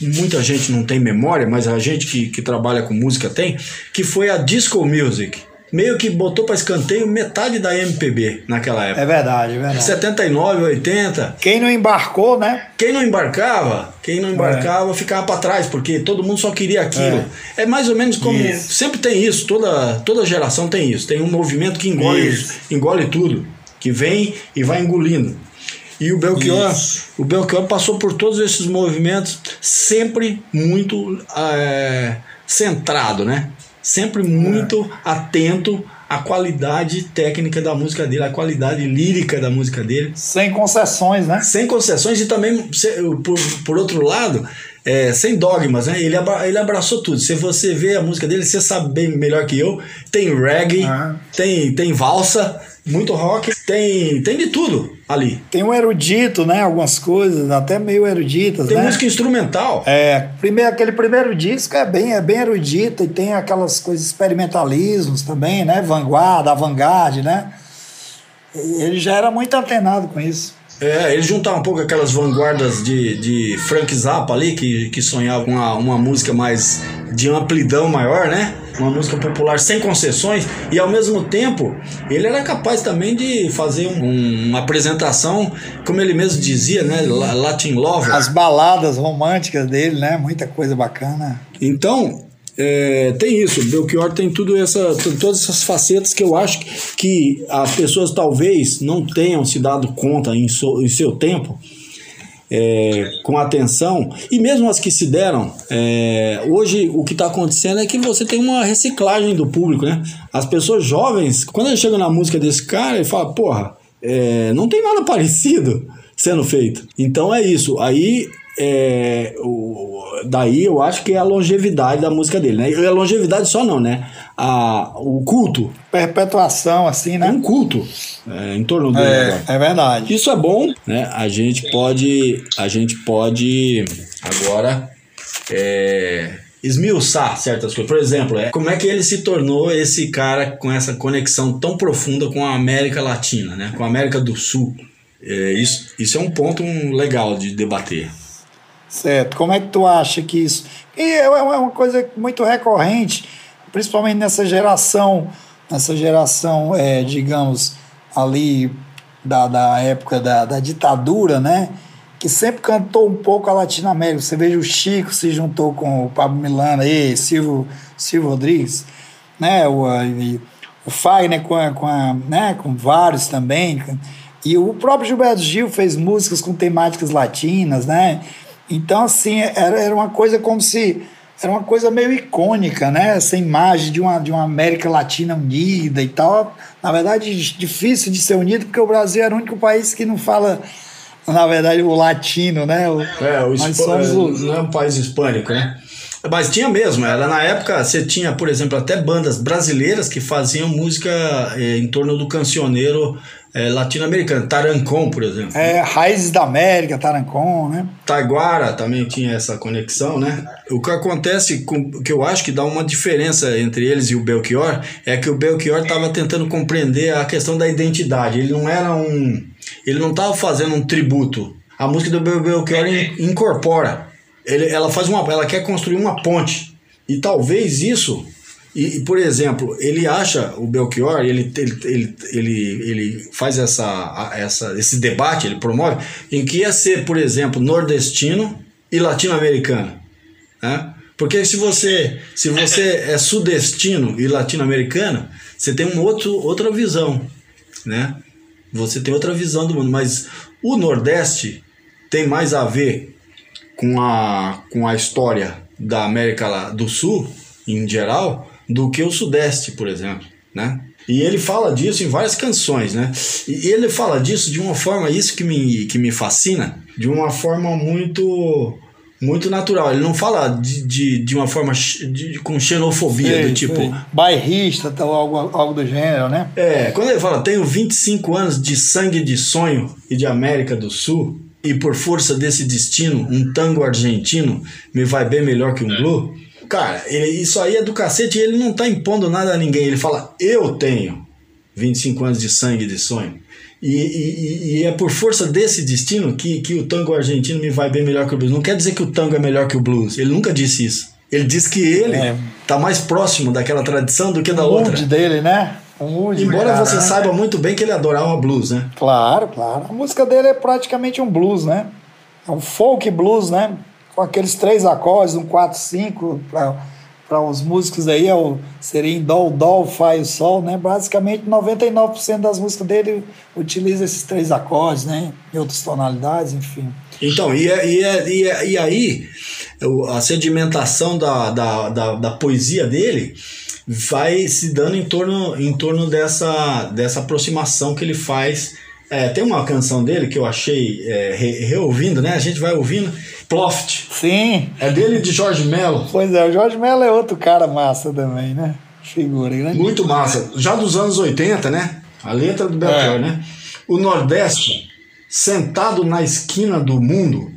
Speaker 2: muita gente não tem memória, mas a gente que, que trabalha com música tem, que foi a disco music meio que botou para escanteio metade da MPB naquela época.
Speaker 1: É verdade, é verdade.
Speaker 2: 79, 80.
Speaker 1: Quem não embarcou, né?
Speaker 2: Quem não embarcava, quem não embarcava é. ficava para trás, porque todo mundo só queria aquilo. É, é mais ou menos como isso. sempre tem isso, toda toda geração tem isso, tem um movimento que engole, engole tudo, que vem e vai engolindo. E o Belchior, o Belchior passou por todos esses movimentos sempre muito é, centrado, né? Sempre muito é. atento à qualidade técnica da música dele, à qualidade lírica da música dele.
Speaker 1: Sem concessões, né?
Speaker 2: Sem concessões e também, por, por outro lado, é, sem dogmas, né? Ele, abra, ele abraçou tudo. Se você vê a música dele, você sabe bem melhor que eu. Tem reggae, ah. tem, tem valsa, muito rock, tem, tem de tudo ali.
Speaker 1: Tem um erudito, né? Algumas coisas, até meio eruditas,
Speaker 2: tem
Speaker 1: né?
Speaker 2: música instrumental.
Speaker 1: É, primeiro, aquele primeiro disco é bem, é bem erudito e tem aquelas coisas experimentalismos também, né? Vanguarda, avant-garde, né? Ele já era muito antenado com isso.
Speaker 2: É, ele juntava um pouco aquelas vanguardas de, de Frank Zappa ali, que, que sonhava com uma, uma música mais de amplidão maior, né? Uma música popular sem concessões e ao mesmo tempo ele era capaz também de fazer um, uma apresentação, como ele mesmo dizia, né? Latin Lover.
Speaker 1: As baladas românticas dele, né? Muita coisa bacana.
Speaker 2: Então, é, tem isso. Belchior tem tudo essa, todas essas facetas que eu acho que as pessoas talvez não tenham se dado conta em, so, em seu tempo. É, com atenção, e mesmo as que se deram, é, hoje o que está acontecendo é que você tem uma reciclagem do público, né? As pessoas jovens, quando eles chegam na música desse cara, ele fala, porra, é, não tem nada (laughs) parecido sendo feito. Então é isso. Aí é, o, daí eu acho que é a longevidade da música dele, né? E a longevidade só não, né? A, o culto.
Speaker 1: Perpetuação, assim, né?
Speaker 2: Um culto é, em torno dele.
Speaker 1: É, é verdade.
Speaker 2: Isso é bom, né? A gente pode, a gente pode agora é, esmiuçar certas coisas. Por exemplo, é, como é que ele se tornou esse cara com essa conexão tão profunda com a América Latina, né? Com a América do Sul. É, isso, isso é um ponto legal de debater.
Speaker 1: Certo. Como é que tu acha que isso. E é, é uma coisa muito recorrente, principalmente nessa geração, nessa geração, é, digamos, ali da, da época da, da ditadura, né? Que sempre cantou um pouco a Latinoamérica. Você veja o Chico se juntou com o Pablo Milano aí, Silvio, Silvio Rodrigues, né? O, e, o Fagner com, a, com, a, né? com vários também. E o próprio Gilberto Gil fez músicas com temáticas latinas, né? Então, assim, era, era uma coisa como se. Era uma coisa meio icônica, né? Essa imagem de uma, de uma América Latina unida e tal. Na verdade, difícil de ser unido, porque o Brasil era o único país que não fala, na verdade, o latino, né? O,
Speaker 2: é, o somos não é um país hispânico, né? Mas tinha mesmo, era na época você tinha, por exemplo, até bandas brasileiras que faziam música eh, em torno do cancioneiro é, latino-americana, Tarancon, por exemplo.
Speaker 1: É, Raízes da América, Tarancon, né?
Speaker 2: Taiguara também tinha essa conexão, né? O que acontece, com, que eu acho que dá uma diferença entre eles e o Belchior, é que o Belchior estava tentando compreender a questão da identidade. Ele não era um. Ele não estava fazendo um tributo. A música do Belchior incorpora. Ele, ela faz uma. Ela quer construir uma ponte. E talvez isso e, por exemplo, ele acha, o Belchior, ele, ele, ele, ele, faz essa, essa, esse debate, ele promove, em que ia ser, por exemplo, nordestino e latino-americano. Né? Porque se você, se você é sudestino e latino-americano, você tem um outro, outra visão. Né? Você tem outra visão do mundo, mas o Nordeste tem mais a ver com a, com a história da América do Sul, em geral, do que o Sudeste, por exemplo, né? E ele fala disso em várias canções, né? E ele fala disso de uma forma, isso que me, que me fascina, de uma forma muito muito natural. Ele não fala de, de, de uma forma de, com xenofobia, sei, do tipo. Sei.
Speaker 1: Bairrista, tal, algo, algo do gênero, né?
Speaker 2: É, quando ele fala, tenho 25 anos de sangue de sonho e de América do Sul, e por força desse destino, um tango argentino me vai bem melhor que um blue. Cara, ele, isso aí é do cacete e ele não tá impondo nada a ninguém. Ele fala, eu tenho 25 anos de sangue de sonho. E, e, e, é por força desse destino que, que o tango argentino me vai bem melhor que o blues. Não quer dizer que o tango é melhor que o blues. Ele nunca disse isso. Ele diz que ele é. tá mais próximo daquela tradição do que da o outra.
Speaker 1: O dele, né?
Speaker 2: O Embora cara, você né? saiba muito bem que ele adorava blues, né?
Speaker 1: Claro, claro. A música dele é praticamente um blues, né? É um folk blues, né? Com aqueles três acordes, um 4, 5, para os músicos aí, é o, seria em Dó, Dó, Fá e Sol, né? Basicamente, 99% das músicas dele utiliza esses três acordes, né? Em outras tonalidades, enfim.
Speaker 2: Então, e, e, e, e aí, a sedimentação da, da, da, da poesia dele vai se dando em torno, em torno dessa, dessa aproximação que ele faz é, tem uma canção dele que eu achei é, re, reouvindo, né? A gente vai ouvindo. Ploft.
Speaker 1: Sim.
Speaker 2: É dele de Jorge Mello.
Speaker 1: Pois é, o Jorge Mello é outro cara massa também, né? Figura, né?
Speaker 2: Muito massa. Já dos anos 80, né? A letra do Belchior, é. né? O Nordeste, sentado na esquina do mundo,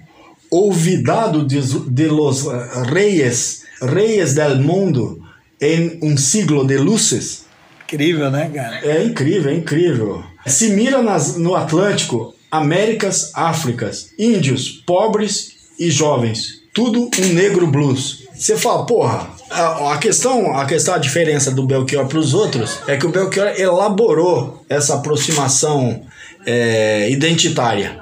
Speaker 2: olvidado de, de los reyes, reyes del mundo, em um siglo de luces.
Speaker 1: Incrível, né, cara?
Speaker 2: É incrível, é incrível. Se mira nas, no Atlântico, Américas, Áfricas, índios, pobres e jovens. Tudo um negro blues. Você fala, porra, a, a, questão, a questão, a diferença do Belchior para os outros é que o Belchior elaborou essa aproximação é, identitária,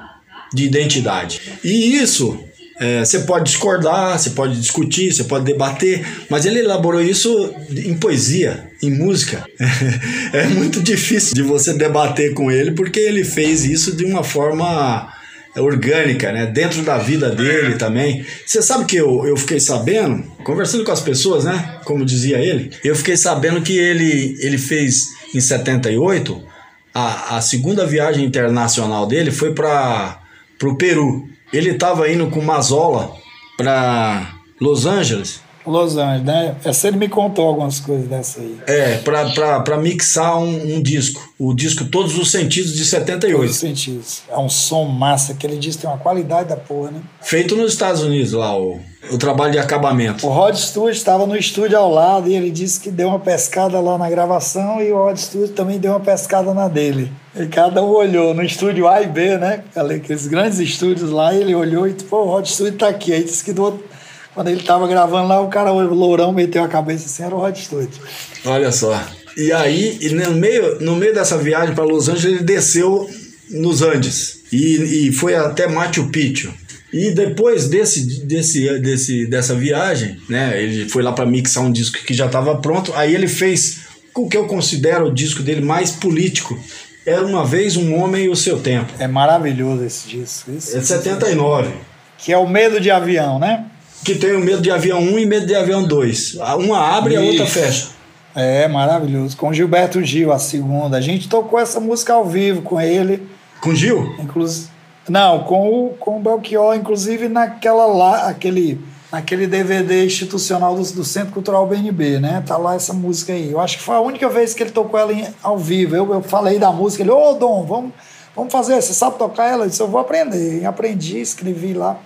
Speaker 2: de identidade. E isso É, você pode discordar, você pode discutir, você pode debater, mas ele elaborou isso em poesia, em música. (laughs) é muito difícil de você debater com ele porque ele fez isso de uma forma orgânica, né? Dentro da vida dele também. Você sabe que eu, eu fiquei sabendo, conversando com as pessoas, né? Como dizia ele, eu fiquei sabendo que ele, ele fez em 78 a, a segunda viagem internacional dele foi para o Peru. Ele estava indo com Mazola para Los Angeles
Speaker 1: Los Angeles, né? Essa ele me contou algumas coisas dessa aí.
Speaker 2: É, pra, pra, pra mixar um, um disco. O disco Todos os Sentidos de 78. Todos
Speaker 1: os Sentidos. É um som massa. Aquele disco tem uma qualidade da porra, né?
Speaker 2: Feito nos Estados Unidos lá, o, o trabalho de acabamento.
Speaker 1: O Rod Stewart estava no estúdio ao lado e ele disse que deu uma pescada lá na gravação e o Rod Stewart também deu uma pescada na dele. E cada um olhou no estúdio A e B, né? Aqueles grandes estúdios lá, e ele olhou e, pô, o Rod Stewart tá aqui. Aí disse que do outro quando ele tava gravando lá, o cara, o lourão, meteu a cabeça assim, era o Rod Stewart.
Speaker 2: Olha só. E aí, no meio, no meio dessa viagem para Los Angeles, ele desceu nos Andes e, e foi até Machu Picchu. E depois desse, desse, desse, dessa viagem, né, ele foi lá para mixar um disco que já estava pronto. Aí ele fez o que eu considero o disco dele mais político. Era uma vez um homem e o seu tempo.
Speaker 1: É maravilhoso esse disco.
Speaker 2: Isso, é 79.
Speaker 1: Que é o medo de avião, né?
Speaker 2: Que tem o medo de avião 1 e medo de avião 2. Uma abre e a outra fecha.
Speaker 1: É, maravilhoso. Com Gilberto Gil, a segunda. A gente tocou essa música ao vivo com ele.
Speaker 2: Com Gil?
Speaker 1: Inclusive. Não, com o, com o Belchior, inclusive naquela lá, aquele, naquele DVD institucional do, do Centro Cultural BNB, né? Tá lá essa música aí. Eu acho que foi a única vez que ele tocou ela em, ao vivo. Eu, eu falei da música, ele, ô Dom, vamos, vamos fazer, você sabe tocar ela? Eu disse, eu vou aprender. E aprendi, escrevi lá.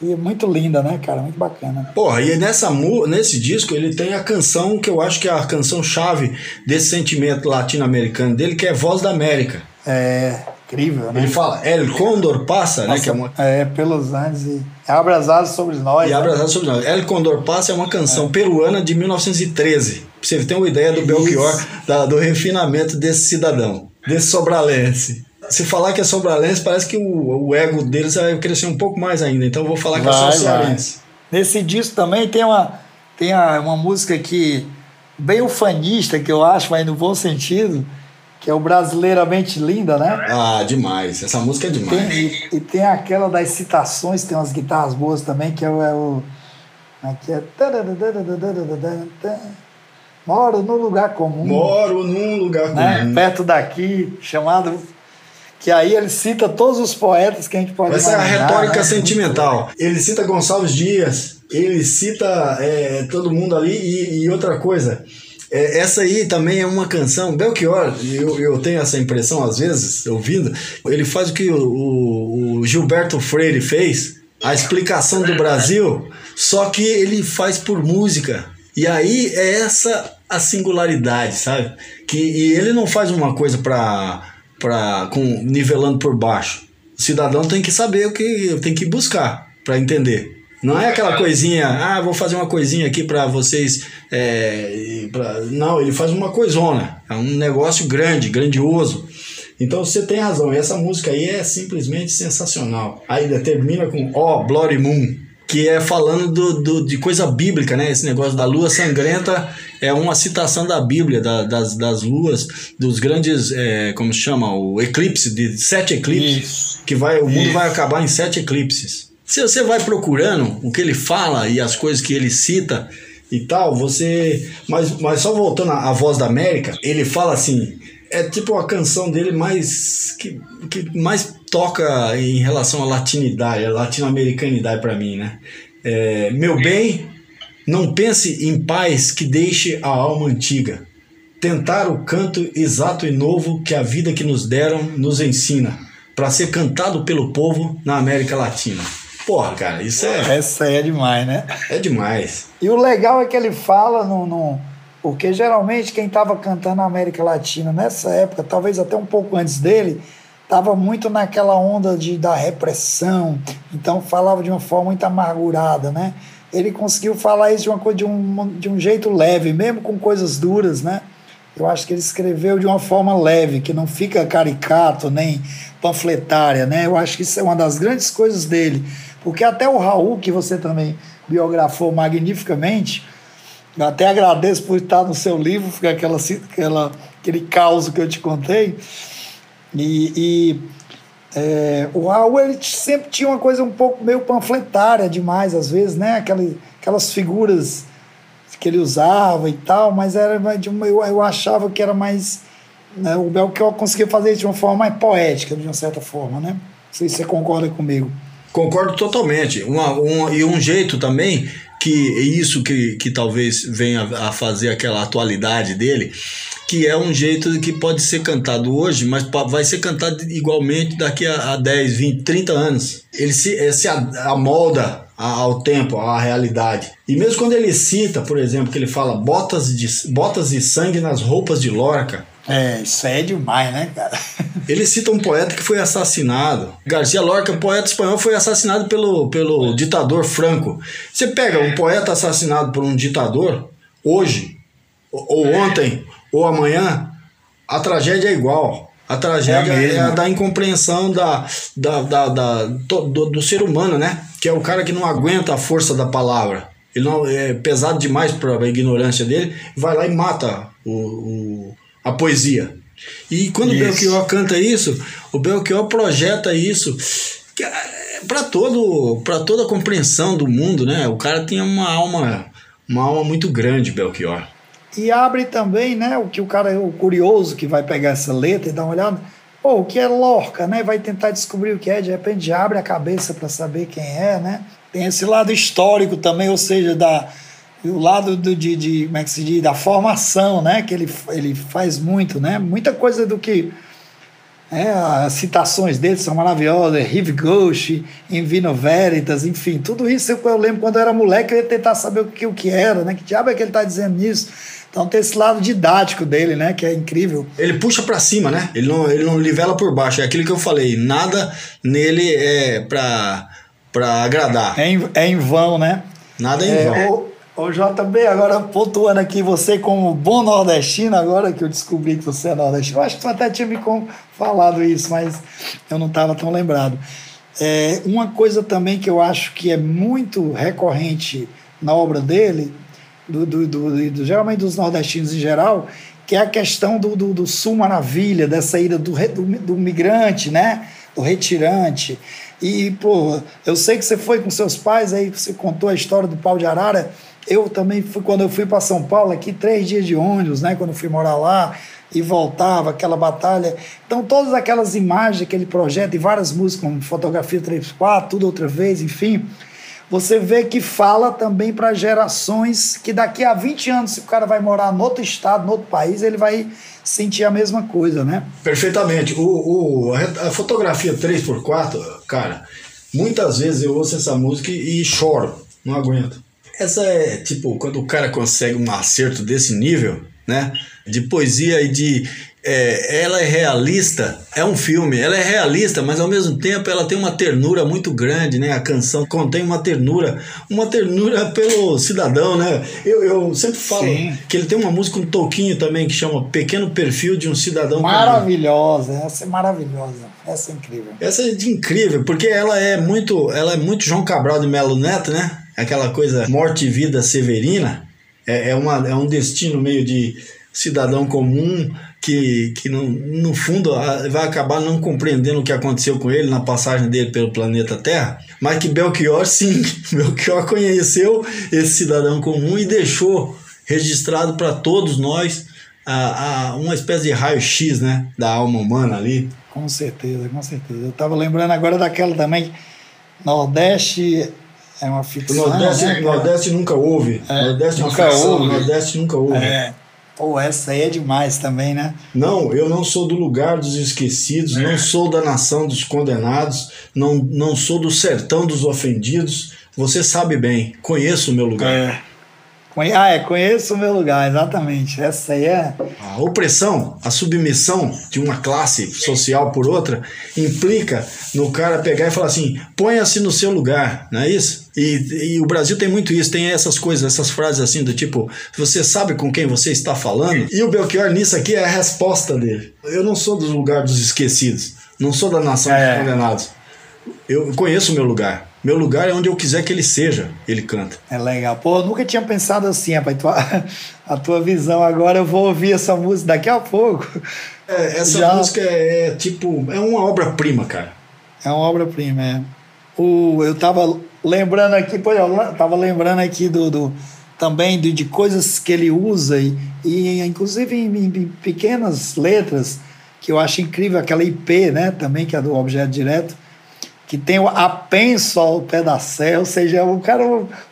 Speaker 1: E é muito linda, né, cara? Muito bacana.
Speaker 2: Porra, e nessa, nesse disco ele tem a canção que eu acho que é a canção chave desse sentimento latino-americano dele, que é Voz da América.
Speaker 1: É, incrível, né?
Speaker 2: Ele fala El Condor Passa, né? Que é,
Speaker 1: uma... é, pelos anos e abre as asas sobre nós.
Speaker 2: E
Speaker 1: né?
Speaker 2: abre as asas sobre nós. El Condor Passa é uma canção é. peruana de 1913. Pra você ter uma ideia do Belchior, da, do refinamento desse cidadão, desse sobralense se falar que é sobralense, parece que o, o ego deles vai crescer um pouco mais ainda. Então eu vou falar que vai, é sobralense.
Speaker 1: Nesse disco também tem uma, tem uma música que bem ufanista, que eu acho, mas no bom sentido, que é o Brasileiramente Linda, né?
Speaker 2: Ah, demais. Essa música é demais.
Speaker 1: Tem, e, e, tem aquela das citações, tem umas guitarras boas também, que é o. É o aqui é. Moro num lugar comum.
Speaker 2: Moro num lugar
Speaker 1: né? comum. Perto daqui, chamado que aí ele cita todos os poetas que a gente pode
Speaker 2: Essa imaginar, é a retórica né? sentimental. Ele cita Gonçalves Dias, ele cita é, todo mundo ali e, e outra coisa. É, essa aí também é uma canção. Belchior, eu, eu tenho essa impressão às vezes, ouvindo, ele faz o que o, o, o Gilberto Freire fez, a explicação do Brasil, só que ele faz por música. E aí é essa a singularidade, sabe? Que e ele não faz uma coisa para para com nivelando por baixo. O cidadão tem que saber o que tem que buscar para entender. Não é aquela coisinha, ah, vou fazer uma coisinha aqui para vocês. É, pra... Não, ele faz uma coisona. É um negócio grande, grandioso. Então você tem razão, essa música aí é simplesmente sensacional. Aí termina com Ó, oh, Bloody Moon que é falando do, do, de coisa bíblica, né? Esse negócio da lua sangrenta é uma citação da Bíblia, da, das, das luas, dos grandes, é, como se chama, o eclipse, de sete eclipses, Isso. que vai, o mundo Isso. vai acabar em sete eclipses. Se você vai procurando o que ele fala e as coisas que ele cita e tal, você. Mas, mas só voltando à, à voz da América, ele fala assim. É tipo a canção dele mais. que, que mais toca em relação à latinidade, a latino-americanidade para mim, né? É, meu bem, não pense em paz que deixe a alma antiga. Tentar o canto exato e novo que a vida que nos deram nos ensina, para ser cantado pelo povo na América Latina. Porra, cara, isso é.
Speaker 1: Essa aí é demais, né?
Speaker 2: É demais.
Speaker 1: E o legal é que ele fala no. no... Porque geralmente quem estava cantando na América Latina nessa época, talvez até um pouco antes dele, estava muito naquela onda de, da repressão, então falava de uma forma muito amargurada, né? Ele conseguiu falar isso de uma de um, de um jeito leve, mesmo com coisas duras, né? Eu acho que ele escreveu de uma forma leve, que não fica caricato nem panfletária, né? Eu acho que isso é uma das grandes coisas dele, Porque até o Raul, que você também biografou magnificamente, eu até agradeço por estar no seu livro, aquela, aquela, aquele caos que eu te contei. E, e é, o Raul ele sempre tinha uma coisa um pouco meio panfletária demais, às vezes, né? Aquelas, aquelas figuras que ele usava e tal, mas era uma, eu, eu achava que era mais. Né, o Belchior conseguia fazer de uma forma mais poética, de uma certa forma, né? Não sei se você concorda comigo.
Speaker 2: Concordo totalmente. Uma, um, e um jeito também que isso que, que talvez venha a fazer aquela atualidade dele, que é um jeito que pode ser cantado hoje, mas vai ser cantado igualmente daqui a, a 10, 20, 30 anos. Ele se, se amolda ao tempo, à realidade. E mesmo quando ele cita, por exemplo, que ele fala botas, de, botas e sangue nas roupas de Lorca.
Speaker 1: É, isso é demais, né, cara? (laughs)
Speaker 2: Ele cita um poeta que foi assassinado. Garcia Lorca, um poeta espanhol, foi assassinado pelo, pelo ditador Franco. Você pega um poeta assassinado por um ditador, hoje, ou ontem, ou amanhã, a tragédia é igual. A tragédia é, é a da incompreensão da, da, da, da do, do, ser humano, né? Que é o cara que não aguenta a força da palavra. Ele não é pesado demais para a ignorância dele, vai lá e mata o, o a poesia. E quando isso. o Belchior canta isso, o Belchior projeta isso é, para todo para toda a compreensão do mundo, né? O cara tem uma alma uma alma muito grande, Belchior.
Speaker 1: E abre também, né, o que o cara, o curioso que vai pegar essa letra e dar uma olhada, pô, o que é Lorca, né? Vai tentar descobrir o que é, de repente abre a cabeça para saber quem é, né? Tem esse lado histórico também, ou seja, da o lado do, de, de, como é que se diz, da formação, né? Que ele, ele faz muito, né? Muita coisa do que é, as citações dele são maravilhosas, Rive Gauche, In Vino Veritas, enfim, tudo isso eu lembro quando eu era moleque, eu ia tentar saber o que, o que era, né? Que diabo é que ele está dizendo nisso? Então tem esse lado didático dele, né? Que é incrível.
Speaker 2: Ele puxa para cima, né? Ele não, ele não livela por baixo. É aquilo que eu falei. Nada nele é para para agradar.
Speaker 1: É em, é em vão, né?
Speaker 2: Nada é em é, vão.
Speaker 1: O, o JB, agora pontuando aqui, você como bom nordestino, agora que eu descobri que você é nordestino, eu acho que você até tinha me falado isso, mas eu não estava tão lembrado. É, uma coisa também que eu acho que é muito recorrente na obra dele do, do, do, do, geralmente dos nordestinos em geral, que é a questão do, do, sul maravilha, dessa ida do, do, do migrante, né? Do retirante. E, pô, eu sei que você foi com seus pais, aí você contou a história do pau de arara. Eu também fui, quando eu fui para São Paulo, aqui, três dias de ônibus, né? Quando eu fui morar lá e voltava, aquela batalha. Então, todas aquelas imagens, aquele projeto e várias músicas, como Fotografia 34, tudo outra vez, enfim você vê que fala também para gerações que daqui a 20 anos, se o cara vai morar em outro estado, em outro país, ele vai sentir a mesma coisa, né?
Speaker 2: Perfeitamente. O, o, a fotografia 3x4, cara, muitas vezes eu ouço essa música e choro, não aguento. Essa é tipo, quando o cara consegue um acerto desse nível, né? De poesia e de é, ela é realista, é um filme, ela é realista, mas ao mesmo tempo ela tem uma ternura muito grande, né? A canção contém uma ternura, uma ternura pelo cidadão, né? Eu, eu sempre falo Sim. que ele tem uma música, um toquinho também, que chama Pequeno Perfil de um Cidadão
Speaker 1: Maravilhosa, comum. essa é maravilhosa, essa é incrível.
Speaker 2: Essa é de incrível, porque ela é muito, ela é muito João Cabral de Melo Neto, né? Aquela coisa morte e vida severina, é, é, uma, é um destino meio de cidadão comum que, que no, no fundo vai acabar não compreendendo o que aconteceu com ele na passagem dele pelo planeta Terra, mas que Belchior sim, (laughs) Belchior conheceu esse cidadão comum e deixou registrado para todos nós a, a, uma espécie de raio-x né, da alma humana ali.
Speaker 1: Com certeza, com certeza. Eu estava lembrando agora daquela também, Nordeste é uma ficção.
Speaker 2: O Nordeste, né, Nordeste nunca houve. É, Nordeste nunca é uma ficção, houve. Nordeste nunca houve.
Speaker 1: É. Pô, essa aí é demais também, né?
Speaker 2: Não, eu não sou do lugar dos esquecidos, é. não sou da nação dos condenados, não, não sou do sertão dos ofendidos. Você sabe bem, conheço o meu lugar.
Speaker 1: É. Ah, é, conheço o meu lugar, exatamente. Essa aí é.
Speaker 2: A opressão, a submissão de uma classe social por outra, implica no cara pegar e falar assim: ponha-se no seu lugar, não é isso? E, e o Brasil tem muito isso, tem essas coisas, essas frases assim do tipo: você sabe com quem você está falando? E o Belchior nisso aqui é a resposta dele. Eu não sou do lugar dos esquecidos, não sou da nação é. dos condenados. Eu conheço o meu lugar. Meu lugar é onde eu quiser que ele seja, ele canta.
Speaker 1: É legal. Pô, eu nunca tinha pensado assim, rapaz. Tua, (laughs) a tua visão agora, eu vou ouvir essa música daqui a pouco.
Speaker 2: É, essa Já... música é, é tipo, é uma obra-prima, cara.
Speaker 1: É uma obra-prima, é. O, eu tava lembrando aqui, pô, eu tava lembrando aqui do, do também de, de coisas que ele usa, e, e inclusive em, em, pequenas letras, que eu acho incrível, aquela IP, né, também, que é do objeto direto, que tem o apenso ao pé da serra, ou seja, o cara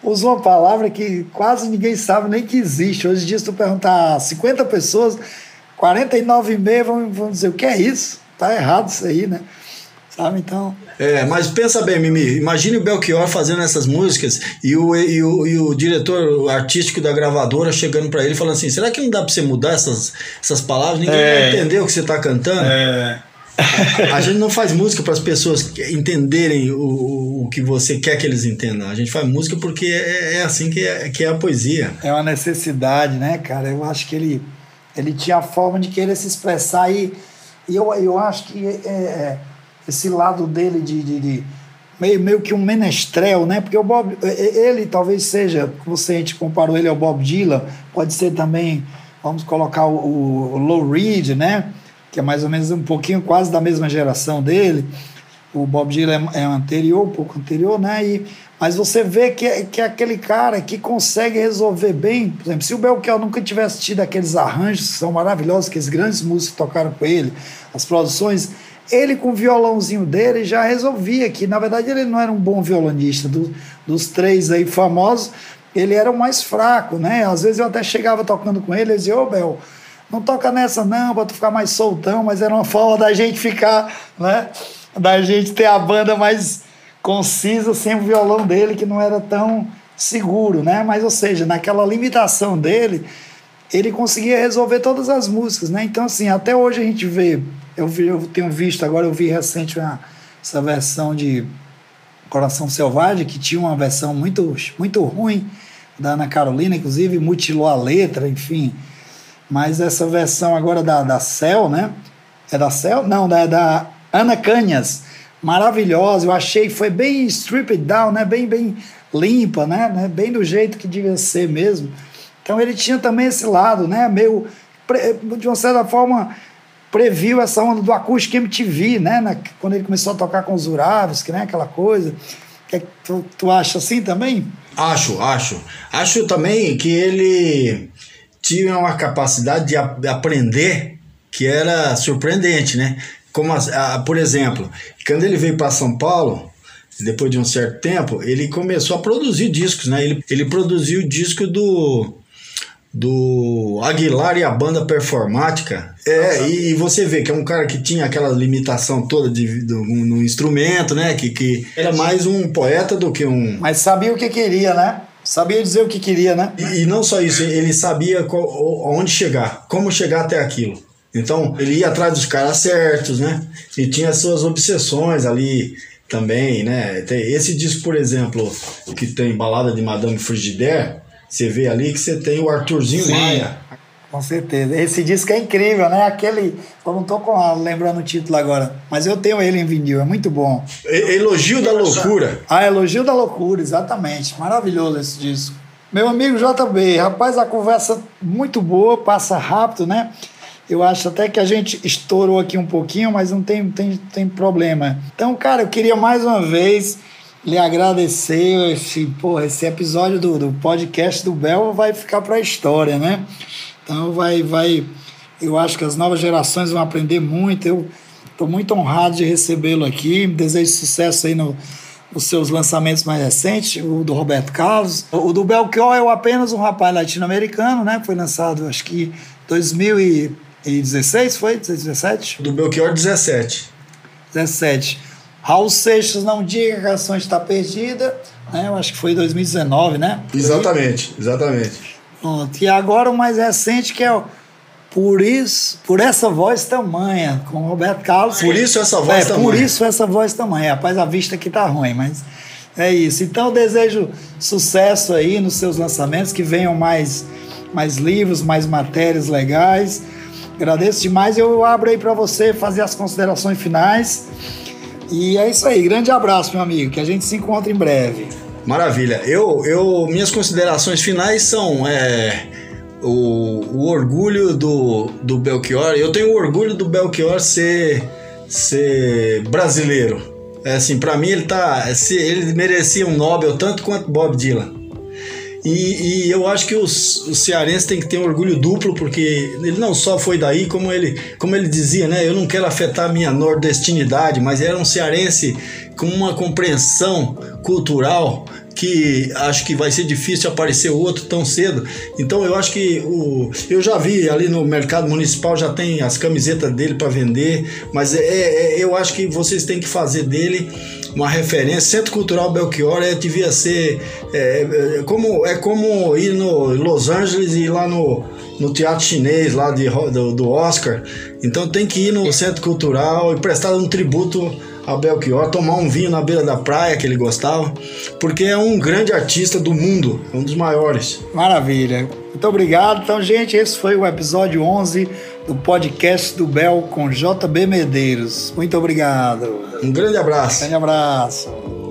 Speaker 1: usa uma palavra que quase ninguém sabe nem que existe. Hoje em dia, se tu perguntar a 50 pessoas, 49,5 vão, vão dizer, o que é isso? Tá errado isso aí, né? Sabe, então...
Speaker 2: É, mas pensa bem, Mimi, imagine o Belchior fazendo essas músicas e o, e o, e o diretor artístico da gravadora chegando para ele falando assim, será que não dá para você mudar essas, essas palavras? Ninguém é. vai entender o que você tá cantando? É... a gente não faz música para as pessoas entenderem o, o que você quer que eles entendam. A gente faz música porque é, é assim que é, que é a poesia.
Speaker 1: É uma necessidade, né, cara? Eu acho que ele, ele tinha a forma de querer se expressar e, e eu, eu acho que é, é esse lado dele de, de, de, meio, meio que um menestrel, né? Porque o Bob, ele talvez seja, você a gente comparou ele ao Bob Dylan, pode ser também, vamos colocar o, o Low Reed, né? Que é mais ou menos um pouquinho quase da mesma geração dele. O Bob Dylan é, é anterior, um pouco anterior, né? E, mas você vê que é, que é aquele cara que consegue resolver bem. Por exemplo, se o Belchior nunca tivesse tido aqueles arranjos que são maravilhosos, que os grandes músicos tocaram com ele, as produções, ele com o violãozinho dele já resolvia que, na verdade, ele não era um bom violonista. Do, dos três aí famosos, ele era o mais fraco, né? Às vezes eu até chegava tocando com ele e dizia, ô Bel, não toca nessa não, para tu ficar mais soltão, mas era uma forma da gente ficar, né? Da gente ter a banda mais concisa sem o violão dele, que não era tão seguro, né? Mas, ou seja, naquela limitação dele, ele conseguia resolver todas as músicas, né? Então, assim, até hoje a gente vê eu, vi, eu tenho visto agora, eu vi recente uma, essa versão de Coração Selvagem, que tinha uma versão muito, muito ruim da Ana Carolina, inclusive mutilou a letra, enfim. Mas essa versão agora da, da Cel, né? É da Cel? Não, da, da Ana Canhas. Maravilhosa, eu achei, foi bem stripped down, né? Bem, bem limpa, né? né? Bem do jeito que devia ser mesmo. Então ele tinha também esse lado, né? Meio, de uma certa forma, previu essa onda do acústico MTV, né? Na, quando ele começou a tocar com os Uraves, que né? aquela coisa. Que, tu, tu acha assim também?
Speaker 2: Acho, acho. Acho também que ele tinha uma capacidade de, aprender que era surpreendente, né? Como, a, a, por exemplo, quando ele veio para São Paulo, depois de um certo tempo, ele começou a produzir discos, né? Ele, ele produziu o disco do do Aguilar e a banda performática. É, e você vê que é um cara que tinha aquela limitação toda de, do, no instrumento, né? Que, que era mais um poeta do que um.
Speaker 1: Mas sabia o que queria, né? Sabia dizer o que queria, né?
Speaker 2: E, e não só isso, ele sabia qual, onde chegar, como chegar até aquilo. Então, ele ia atrás dos caras certos, né? E tinha suas obsessões ali também, né? Esse disco, por exemplo, que tem Balada de Madame Frigidaire, você vê ali que você tem o Arthurzinho Sim, Maia.
Speaker 1: Com certeza. Esse disco é incrível, né? Aquele. Eu não tô com, lembrando o título agora, mas eu tenho ele em vinil, é muito bom.
Speaker 2: Elogio da Loucura.
Speaker 1: Ah, Elogio da Loucura, exatamente. Maravilhoso esse disco. Meu amigo JB, rapaz, a conversa muito boa, passa rápido, né? Eu acho até que a gente estourou aqui um pouquinho, mas não tem, tem, tem problema. Então, cara, eu queria mais uma vez lhe agradecer esse, porra, esse episódio do, do podcast do Bel vai ficar para a história, né? Então vai, vai, eu acho que as novas gerações vão aprender muito. Eu estou muito honrado de recebê-lo aqui. Desejo sucesso aí no, nos seus lançamentos mais recentes, o do Roberto Carlos. O do Belchior é apenas um rapaz latino-americano, né? Foi lançado, acho que 2016, foi? 2017?
Speaker 2: Do Belchior, 17.
Speaker 1: 17. Raul Seixas não diga que a canção está perdida, né? Eu acho que foi 2019, né?
Speaker 2: Exatamente, exatamente.
Speaker 1: Pronto. E agora o mais recente que é o Por isso, por essa voz tamanha, com o Roberto Carlos.
Speaker 2: Por isso essa voz
Speaker 1: é, tamanha. Por isso essa voz tamanha. Rapaz, a vista aqui tá ruim, mas é isso. Então eu desejo sucesso aí nos seus lançamentos, que venham mais, mais livros, mais matérias legais. Agradeço demais. Eu abro aí para você fazer as considerações finais. E é isso aí. Grande abraço, meu amigo. Que a gente se encontre em breve.
Speaker 2: Maravilha. Eu, eu, minhas considerações finais são é, o, o orgulho do, do Belchior. Eu tenho orgulho do Belchior ser, ser brasileiro. É assim, para mim ele tá, se ele merecia um Nobel tanto quanto Bob Dylan. E, e, eu acho que os, cearenses têm que ter um orgulho duplo, porque ele não só foi daí, como ele, como ele dizia, né? Eu não quero afetar minha nordestinidade, mas era um cearense com uma compreensão cultural que acho que vai ser difícil aparecer outro tão cedo. Então eu acho que o, eu já vi ali no mercado municipal já tem as camisetas dele para vender, mas é, é, eu acho que vocês têm que fazer dele uma referência. Centro Cultural Belchior é, devia ser é, é, como é como ir no Los Angeles e ir lá no, no teatro chinês lá de, do, do Oscar. Então tem que ir no Centro Cultural e prestar um tributo a Belchior, tomar um vinho na beira da praia que ele gostava, porque é um grande artista do mundo, um dos maiores.
Speaker 1: Maravilha. Muito obrigado. Então, gente, esse foi o episódio 11 do podcast do Bel com JB Medeiros. Muito obrigado.
Speaker 2: Um grande abraço.
Speaker 1: Um grande abraço.